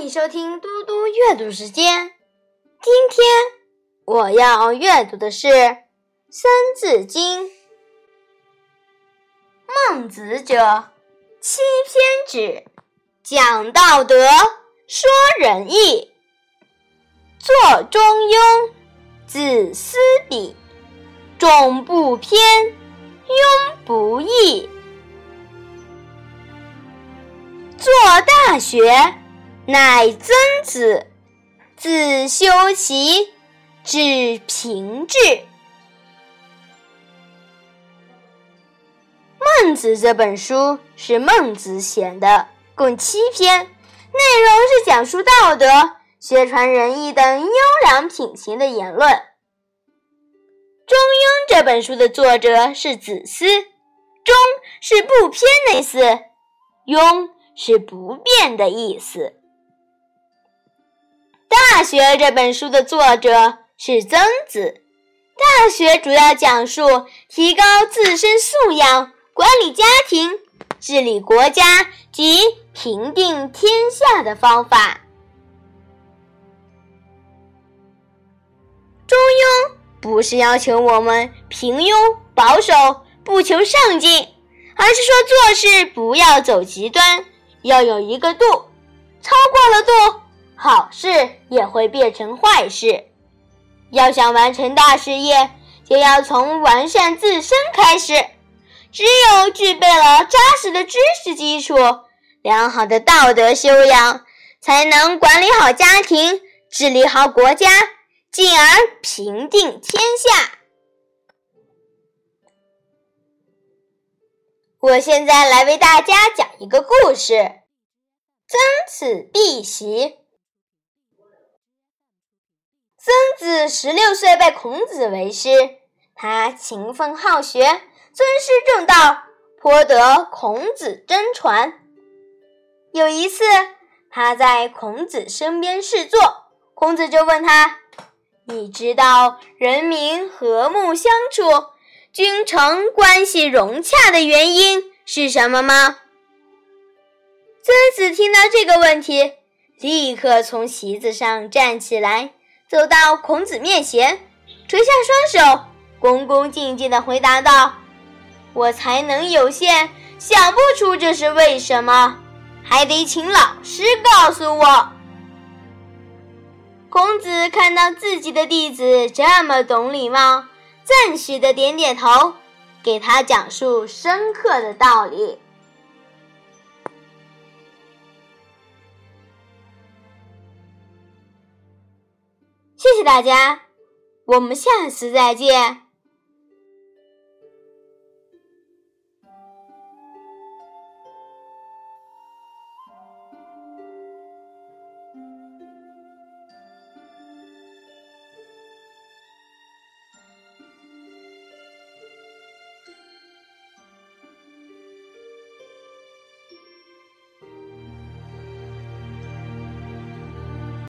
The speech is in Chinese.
欢迎收听嘟嘟阅读时间。今天我要阅读的是《三字经》。孟子者，七篇止，讲道德，说仁义，作中庸，子思笔，众不偏，庸不义。作大学。乃曾子，自修齐，至平治。孟子这本书是孟子写的，共七篇，内容是讲述道德、宣传仁义等优良品行的言论。中庸这本书的作者是子思，中是不偏的意思，庸是不变的意思。《大学》这本书的作者是曾子，《大学》主要讲述提高自身素养、管理家庭、治理国家及平定天下的方法。中庸不是要求我们平庸、保守、不求上进，而是说做事不要走极端，要有一个度，超过了度。好事也会变成坏事。要想完成大事业，就要从完善自身开始。只有具备了扎实的知识基础、良好的道德修养，才能管理好家庭、治理好国家，进而平定天下。我现在来为大家讲一个故事：曾子避席。曾子十六岁拜孔子为师，他勤奋好学，尊师重道，颇得孔子真传。有一次，他在孔子身边侍坐，孔子就问他：“你知道人民和睦相处、君臣关系融洽的原因是什么吗？”曾子听到这个问题，立刻从席子上站起来。走到孔子面前，垂下双手，恭恭敬敬地回答道：“我才能有限，想不出这是为什么，还得请老师告诉我。”孔子看到自己的弟子这么懂礼貌，赞许的点点头，给他讲述深刻的道理。谢大家，我们下次再见。